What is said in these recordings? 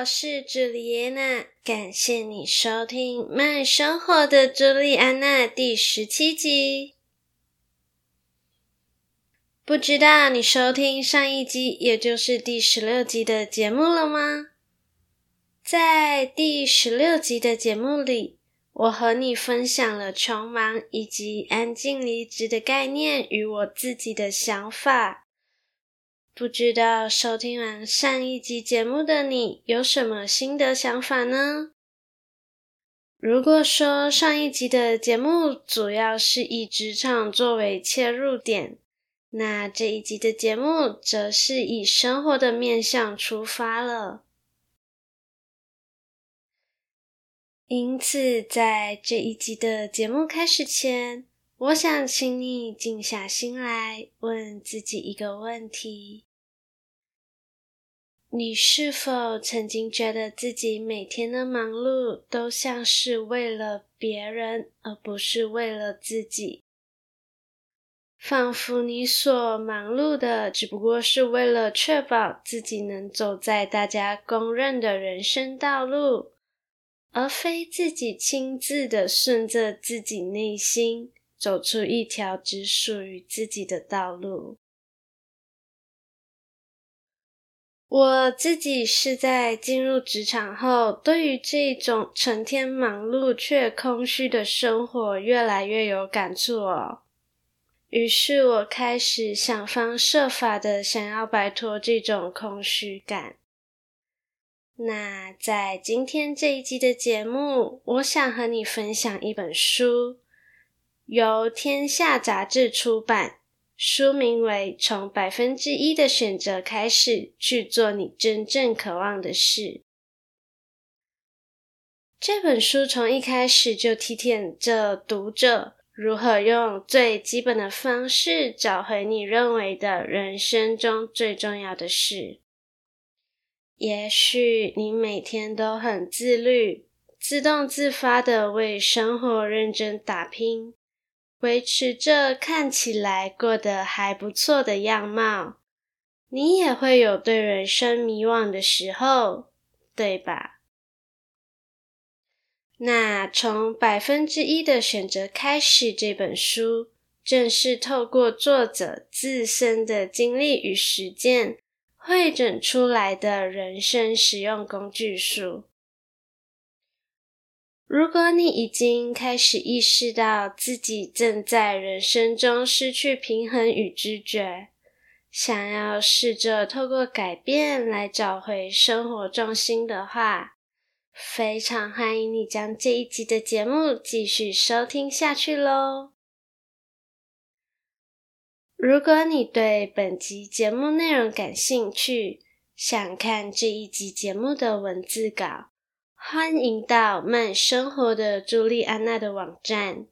我是朱莉安娜。感谢你收听《慢生活的朱莉安娜》第十七集。不知道你收听上一集，也就是第十六集的节目了吗？在第十六集的节目里，我和你分享了穷忙以及安静离职的概念与我自己的想法。不知道收听完上一集节目的你有什么心得想法呢？如果说上一集的节目主要是以职场作为切入点，那这一集的节目则是以生活的面向出发了。因此，在这一集的节目开始前，我想请你静下心来，问自己一个问题。你是否曾经觉得自己每天的忙碌都像是为了别人，而不是为了自己？仿佛你所忙碌的只不过是为了确保自己能走在大家公认的人生道路，而非自己亲自的顺着自己内心走出一条只属于自己的道路。我自己是在进入职场后，对于这种成天忙碌却空虚的生活越来越有感触哦。于是我开始想方设法的想要摆脱这种空虚感。那在今天这一集的节目，我想和你分享一本书，由天下杂志出版。书名为《从百分之一的选择开始，去做你真正渴望的事》。这本书从一开始就提点着读者如何用最基本的方式找回你认为的人生中最重要的事。也许你每天都很自律，自动自发的为生活认真打拼。维持着看起来过得还不错的样貌，你也会有对人生迷惘的时候，对吧？那从百分之一的选择开始，这本书正是透过作者自身的经历与实践，汇整出来的人生实用工具书。如果你已经开始意识到自己正在人生中失去平衡与知觉，想要试着透过改变来找回生活重心的话，非常欢迎你将这一集的节目继续收听下去喽。如果你对本集节目内容感兴趣，想看这一集节目的文字稿。欢迎到慢生活的朱莉安娜的网站，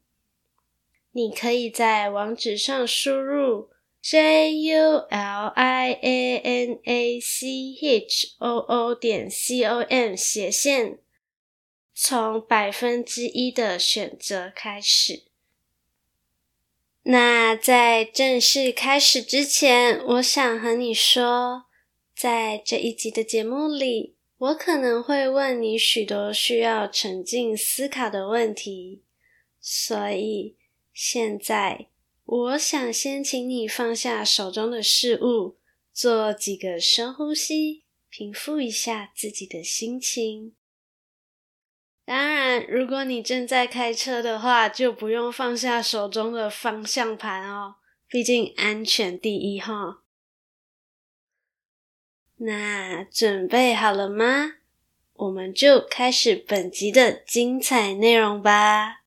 你可以在网址上输入 j u l i a n a c h o o 点 c o m 斜线，从百分之一的选择开始。那在正式开始之前，我想和你说，在这一集的节目里。我可能会问你许多需要沉静思考的问题，所以现在我想先请你放下手中的事物，做几个深呼吸，平复一下自己的心情。当然，如果你正在开车的话，就不用放下手中的方向盘哦，毕竟安全第一哈。那准备好了吗？我们就开始本集的精彩内容吧。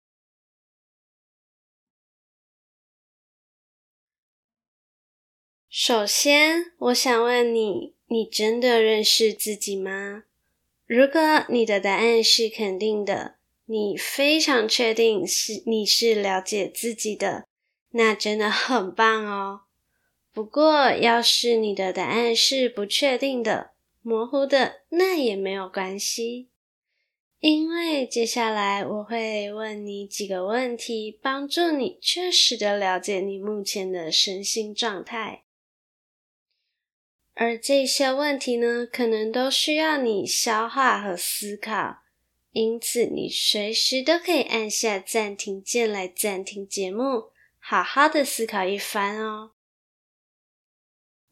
首先，我想问你：你真的认识自己吗？如果你的答案是肯定的，你非常确定是你是了解自己的，那真的很棒哦。不过，要是你的答案是不确定的、模糊的，那也没有关系，因为接下来我会问你几个问题，帮助你确实的了解你目前的身心状态。而这些问题呢，可能都需要你消化和思考，因此你随时都可以按下暂停键来暂停节目，好好的思考一番哦。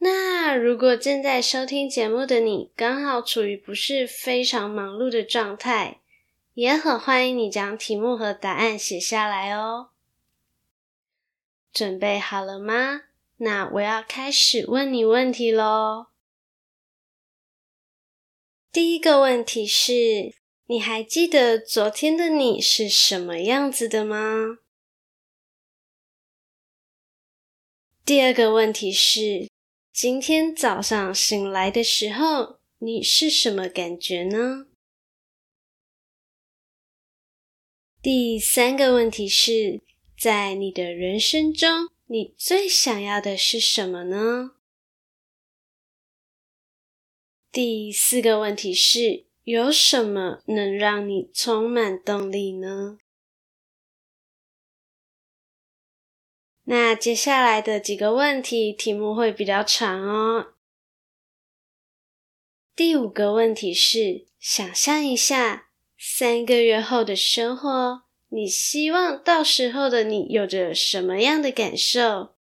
那如果正在收听节目的你，刚好处于不是非常忙碌的状态，也很欢迎你将题目和答案写下来哦。准备好了吗？那我要开始问你问题喽。第一个问题是，你还记得昨天的你是什么样子的吗？第二个问题是，今天早上醒来的时候，你是什么感觉呢？第三个问题是，在你的人生中，你最想要的是什么呢？第四个问题是，有什么能让你充满动力呢？那接下来的几个问题，题目会比较长哦。第五个问题是，想象一下三个月后的生活，你希望到时候的你有着什么样的感受？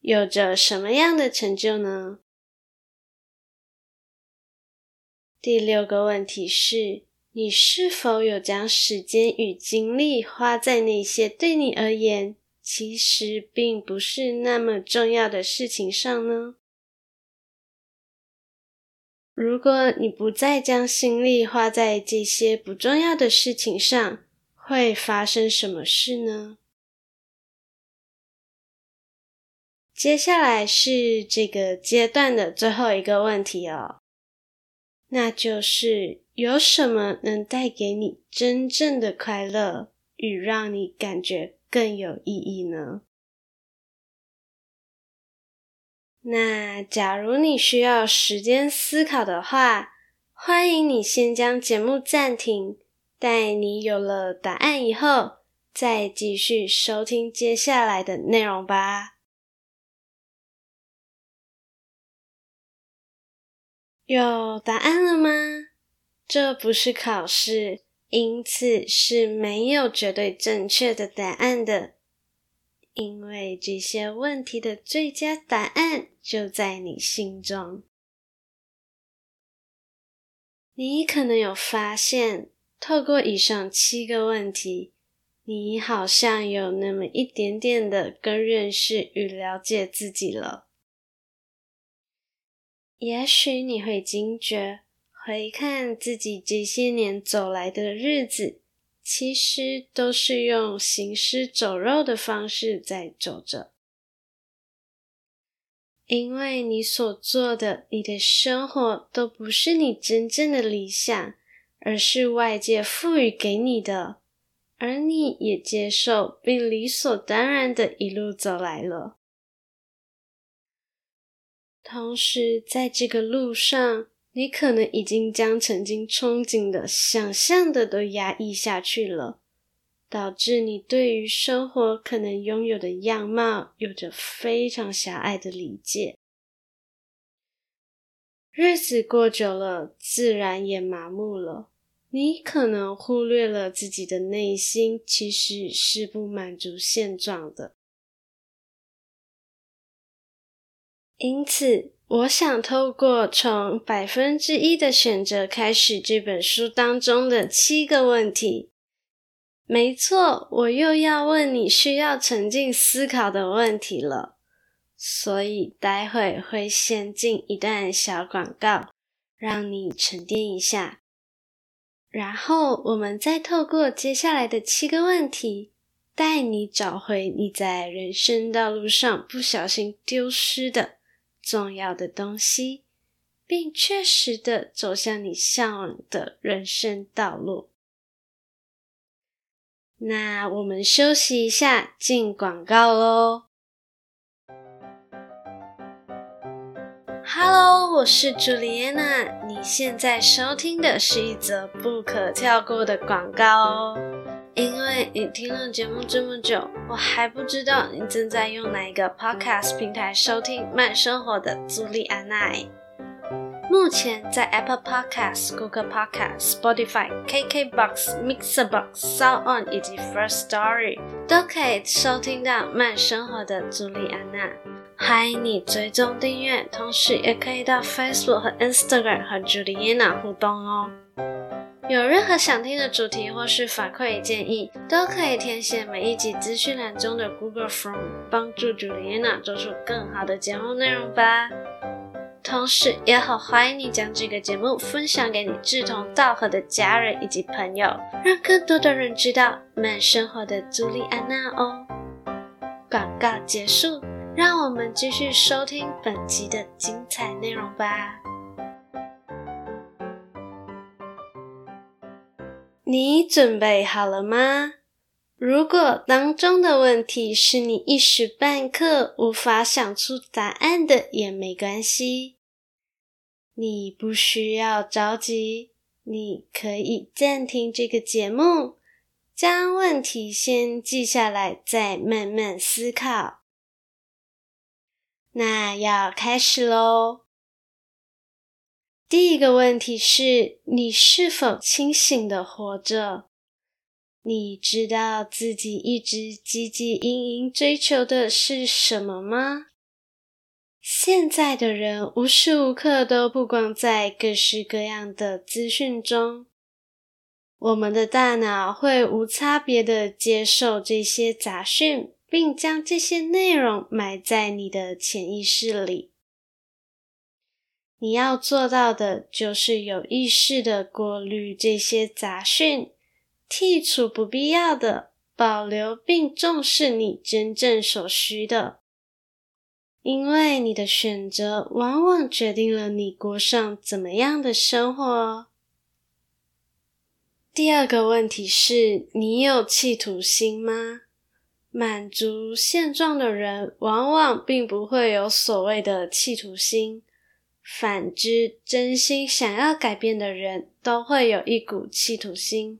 有着什么样的成就呢？第六个问题是，你是否有将时间与精力花在那些对你而言，其实并不是那么重要的事情上呢？如果你不再将心力花在这些不重要的事情上，会发生什么事呢？接下来是这个阶段的最后一个问题哦，那就是有什么能带给你真正的快乐与让你感觉更有意义呢？那假如你需要时间思考的话，欢迎你先将节目暂停，待你有了答案以后，再继续收听接下来的内容吧。有答案了吗？这不是考试。因此是没有绝对正确的答案的，因为这些问题的最佳答案就在你心中。你可能有发现，透过以上七个问题，你好像有那么一点点的更认识与了解自己了。也许你会惊觉。回看自己这些年走来的日子，其实都是用行尸走肉的方式在走着。因为你所做的，你的生活都不是你真正的理想，而是外界赋予给你的，而你也接受并理所当然的一路走来了。同时，在这个路上，你可能已经将曾经憧憬的、想象的都压抑下去了，导致你对于生活可能拥有的样貌有着非常狭隘的理解。日子过久了，自然也麻木了。你可能忽略了自己的内心其实是不满足现状的，因此。我想透过从百分之一的选择开始这本书当中的七个问题，没错，我又要问你需要沉浸思考的问题了。所以待会会先进一段小广告，让你沉淀一下，然后我们再透过接下来的七个问题，带你找回你在人生道路上不小心丢失的。重要的东西，并确实的走向你向往的人生道路。那我们休息一下，进广告喽。Hello，我是朱莉安娜。你现在收听的是一则不可跳过的广告哦。因为你听了节目这么久，我还不知道你正在用哪一个 Podcast 平台收听慢生活的朱莉安娜。目前在 Apple Podcast、Google Podcast、Spotify、KKBox、Mixbox、SoundOn 以及 First Story 都可以收听到慢生活的朱莉安娜。欢迎你追踪订阅，同时也可以到 Facebook 和 Instagram 和朱莉安娜互动哦。有任何想听的主题或是反馈建议，都可以填写每一集资讯栏中的 Google Form，帮助朱莉安娜做出更好的节目内容吧。同时，也好欢迎你将这个节目分享给你志同道合的家人以及朋友，让更多的人知道慢生活的朱莉安娜哦。广告结束，让我们继续收听本集的精彩内容吧。你准备好了吗？如果当中的问题是你一时半刻无法想出答案的，也没关系。你不需要着急，你可以暂停这个节目，将问题先记下来，再慢慢思考。那要开始喽。第一个问题是，你是否清醒的活着？你知道自己一直汲汲营营追求的是什么吗？现在的人无时无刻都曝光在各式各样的资讯中，我们的大脑会无差别的接受这些杂讯，并将这些内容埋在你的潜意识里。你要做到的就是有意识的过滤这些杂讯，剔除不必要的，保留并重视你真正所需的。因为你的选择往往决定了你过上怎么样的生活。第二个问题是，你有企图心吗？满足现状的人往往并不会有所谓的企图心。反之，真心想要改变的人都会有一股企图心，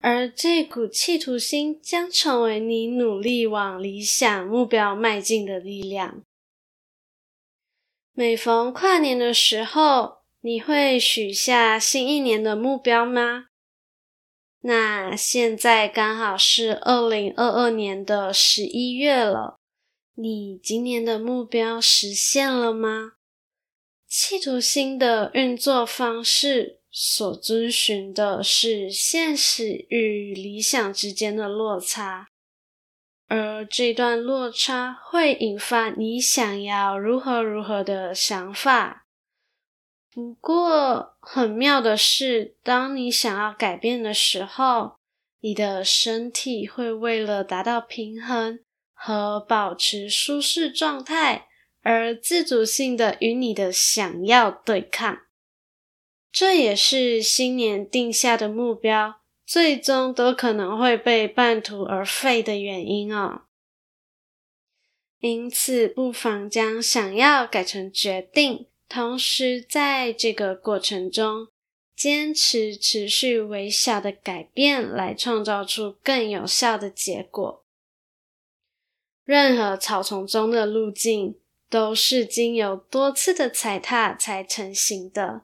而这股企图心将成为你努力往理想目标迈进的力量。每逢跨年的时候，你会许下新一年的目标吗？那现在刚好是二零二二年的十一月了，你今年的目标实现了吗？企图心的运作方式所遵循的是现实与理想之间的落差，而这段落差会引发你想要如何如何的想法。不过，很妙的是，当你想要改变的时候，你的身体会为了达到平衡和保持舒适状态。而自主性的与你的想要对抗，这也是新年定下的目标，最终都可能会被半途而废的原因哦。因此，不妨将想要改成决定，同时在这个过程中，坚持持续微小的改变，来创造出更有效的结果。任何草丛中的路径，都是经由多次的踩踏才成型的，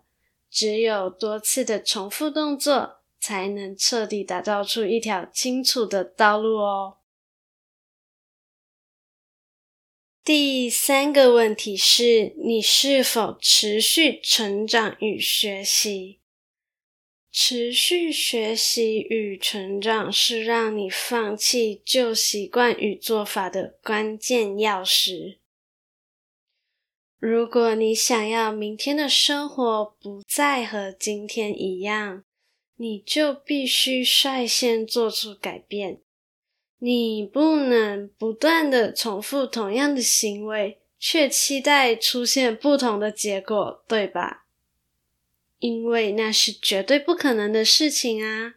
只有多次的重复动作，才能彻底打造出一条清楚的道路哦。第三个问题是，你是否持续成长与学习？持续学习与成长是让你放弃旧习惯与做法的关键钥匙。如果你想要明天的生活不再和今天一样，你就必须率先做出改变。你不能不断的重复同样的行为，却期待出现不同的结果，对吧？因为那是绝对不可能的事情啊！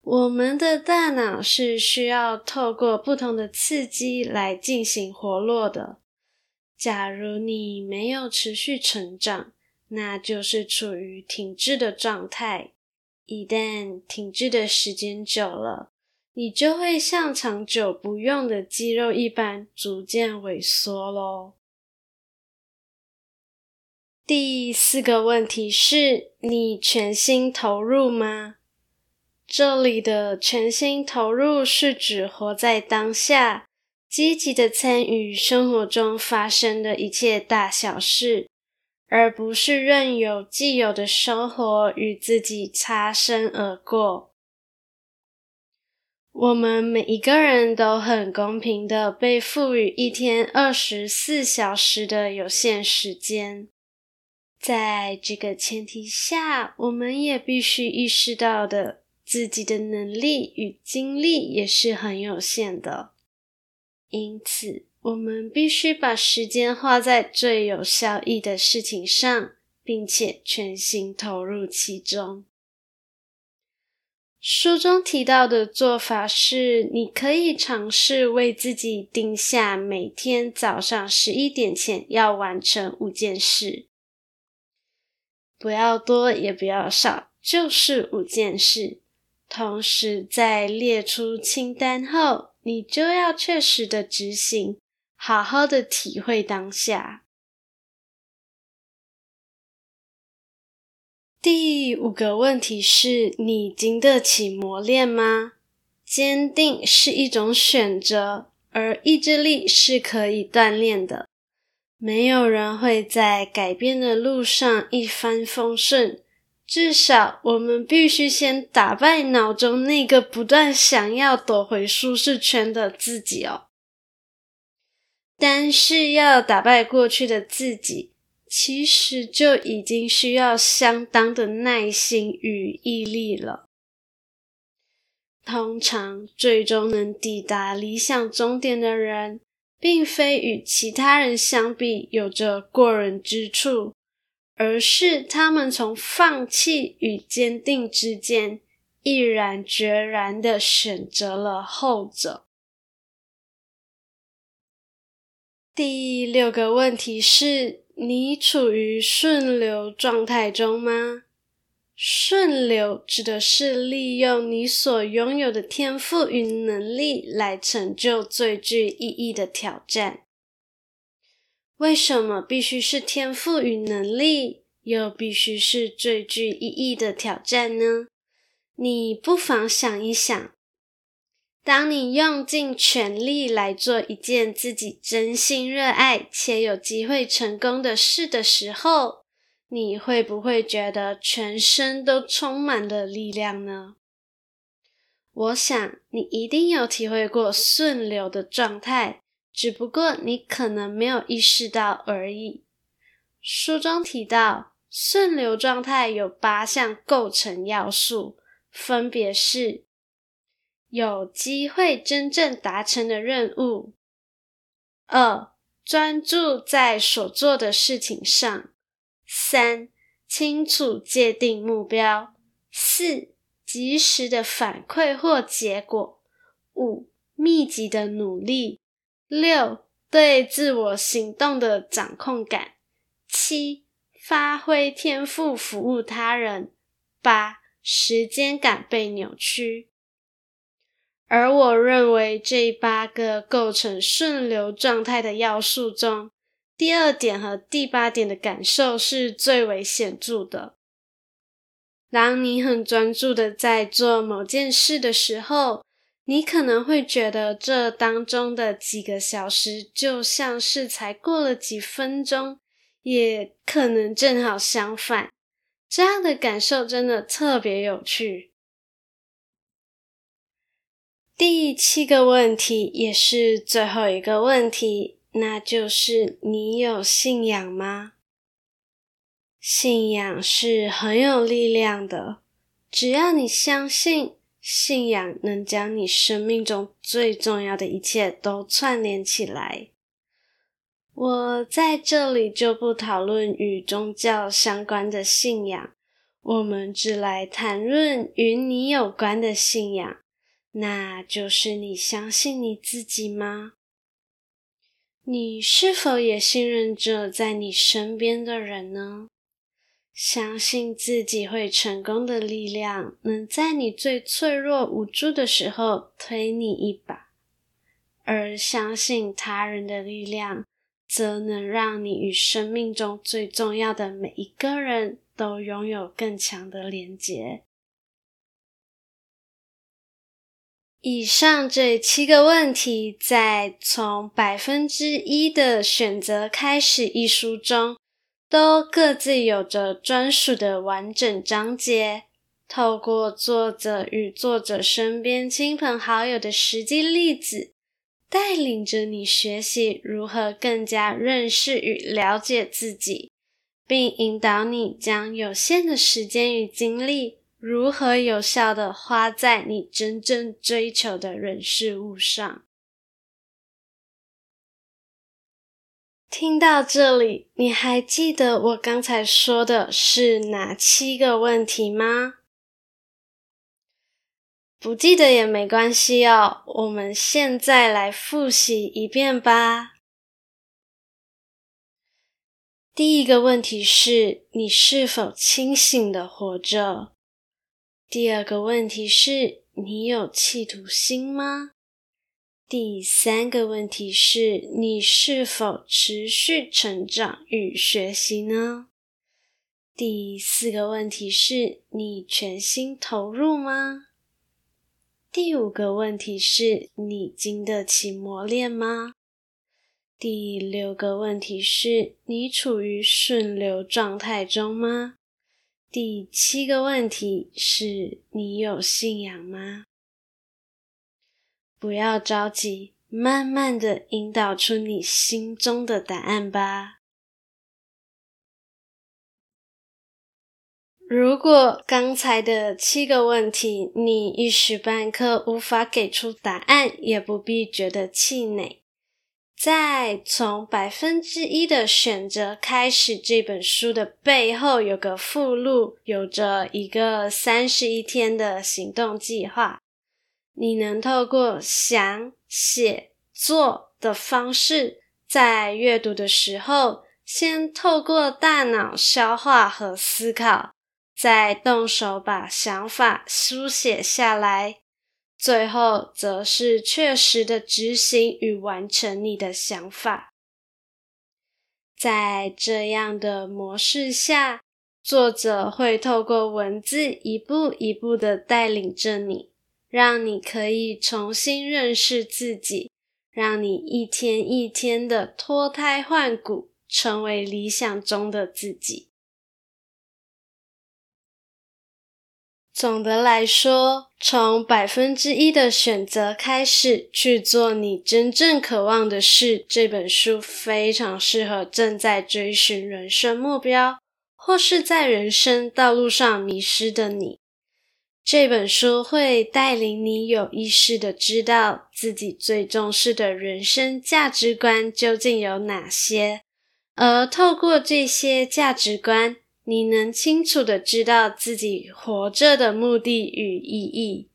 我们的大脑是需要透过不同的刺激来进行活络的。假如你没有持续成长，那就是处于停滞的状态。一旦停滞的时间久了，你就会像长久不用的肌肉一般，逐渐萎缩咯。第四个问题是，你全心投入吗？这里的全心投入是指活在当下，积极的参与生活中发生的一切大小事，而不是任由既有的生活与自己擦身而过。我们每一个人都很公平的被赋予一天二十四小时的有限时间。在这个前提下，我们也必须意识到的，自己的能力与精力也是很有限的。因此，我们必须把时间花在最有效益的事情上，并且全心投入其中。书中提到的做法是，你可以尝试为自己定下每天早上十一点前要完成五件事。不要多，也不要少，就是五件事。同时，在列出清单后，你就要确实的执行，好好的体会当下。第五个问题是，你经得起磨练吗？坚定是一种选择，而意志力是可以锻炼的。没有人会在改变的路上一帆风顺，至少我们必须先打败脑中那个不断想要躲回舒适圈的自己哦。但是要打败过去的自己，其实就已经需要相当的耐心与毅力了。通常，最终能抵达理想终点的人，并非与其他人相比有着过人之处，而是他们从放弃与坚定之间，毅然决然地选择了后者。第六个问题是，你处于顺流状态中吗？顺流指的是利用你所拥有的天赋与能力来成就最具意义的挑战。为什么必须是天赋与能力，又必须是最具意义的挑战呢？你不妨想一想，当你用尽全力来做一件自己真心热爱且有机会成功的事的时候，你会不会觉得全身都充满了力量呢？我想你一定有体会过顺流的状态，只不过你可能没有意识到而已。书中提到，顺流状态有八项构成要素，分别是：有机会真正达成的任务；二、专注在所做的事情上。三、清楚界定目标；四、及时的反馈或结果；五、密集的努力；六、对自我行动的掌控感；七、发挥天赋服务他人；八、时间感被扭曲。而我认为这八个构成顺流状态的要素中，第二点和第八点的感受是最为显著的。当你很专注的在做某件事的时候，你可能会觉得这当中的几个小时就像是才过了几分钟，也可能正好相反。这样的感受真的特别有趣。第七个问题，也是最后一个问题。那就是你有信仰吗？信仰是很有力量的，只要你相信，信仰能将你生命中最重要的一切都串联起来。我在这里就不讨论与宗教相关的信仰，我们只来谈论与你有关的信仰，那就是你相信你自己吗？你是否也信任着在你身边的人呢？相信自己会成功的力量，能在你最脆弱无助的时候推你一把；而相信他人的力量，则能让你与生命中最重要的每一个人都拥有更强的连结。以上这七个问题，在从百分之一的选择开始一书中，都各自有着专属的完整章节。透过作者与作者身边亲朋好友的实际例子，带领着你学习如何更加认识与了解自己。并引导你将有限的时间与精力，如何有效地花在你真正追求的人事物上。听到这里，你还记得我刚才说的是哪七个问题吗？不记得也没关系哦，我们现在来复习一遍吧。第一个问题是你是否清醒的活着？第二个问题是你有企图心吗？第三个问题是你是否持续成长与学习呢？第四个问题是你全心投入吗？第五个问题是你经得起磨练吗？第六个问题是你处于顺流状态中吗？第七个问题是你有信仰吗？不要着急，慢慢的引导出你心中的答案吧。如果刚才的七个问题你一时半刻无法给出答案，也不必觉得气馁。在从百分之一的选择开始，这本书的背后有个附录，有着一个三十一天的行动计划。你能透过想、写、做的方式，在阅读的时候，先透过大脑消化和思考，再动手把想法书写下来。最后，则是确实的执行与完成你的想法。在这样的模式下，作者会透过文字一步一步的带领着你，让你可以重新认识自己，让你一天一天的脱胎换骨，成为理想中的自己。总的来说，从百分之一的选择开始去做你真正渴望的事，这本书非常适合正在追寻人生目标，或是在人生道路上迷失的你。这本书会带领你有意识的知道自己最重视的人生价值观究竟有哪些，而透过这些价值观，你能清楚的知道自己活着的目的与意义。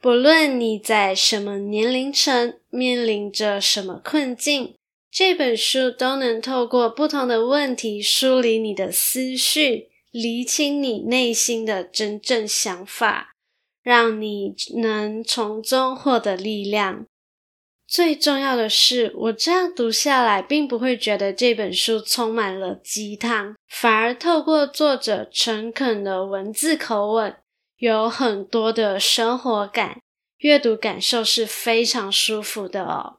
不论你在什么年龄层，面临着什么困境，这本书都能透过不同的问题梳理你的思绪，厘清你内心的真正想法，让你能从中获得力量。最重要的是，我这样读下来，并不会觉得这本书充满了鸡汤，反而透过作者诚恳的文字口吻，有很多的生活感，阅读感受是非常舒服的哦。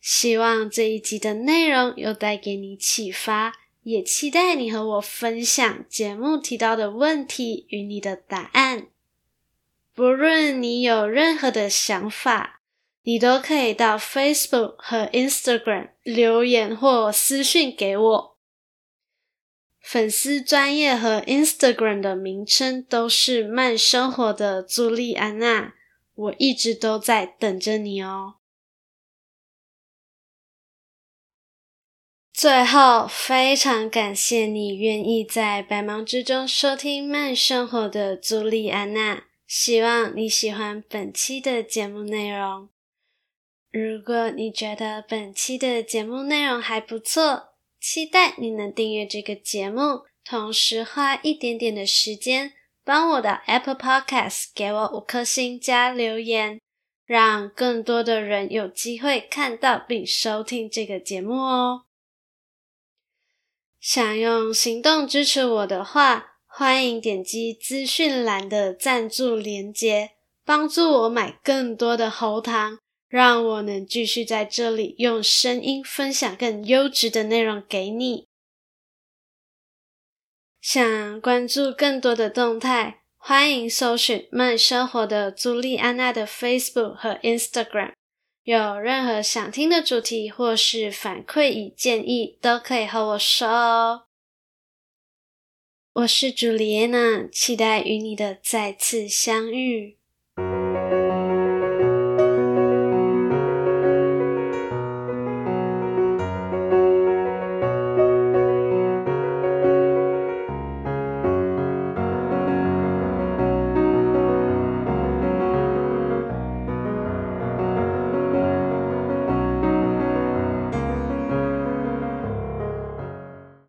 希望这一集的内容有带给你启发，也期待你和我分享节目提到的问题与你的答案。不论你有任何的想法，你都可以到 Facebook 和 Instagram 留言或私讯给我。粉丝专业和 Instagram 的名称都是慢生活的朱莉安娜，我一直都在等着你哦。最后，非常感谢你愿意在百忙之中收听慢生活的朱莉安娜。希望你喜欢本期的节目内容。如果你觉得本期的节目内容还不错，期待你能订阅这个节目，同时花一点点的时间帮我的 Apple Podcast 给我五颗星加留言，让更多的人有机会看到并收听这个节目哦。想用行动支持我的话，欢迎点击资讯栏的赞助连接，帮助我买更多的喉糖，让我能继续在这里用声音分享更优质的内容给你。想关注更多的动态，欢迎搜寻慢生活的朱莉安娜的 Facebook 和 Instagram。有任何想听的主题或是反馈与建议，都可以和我说哦。我是朱莉安娜，期待与你的再次相遇。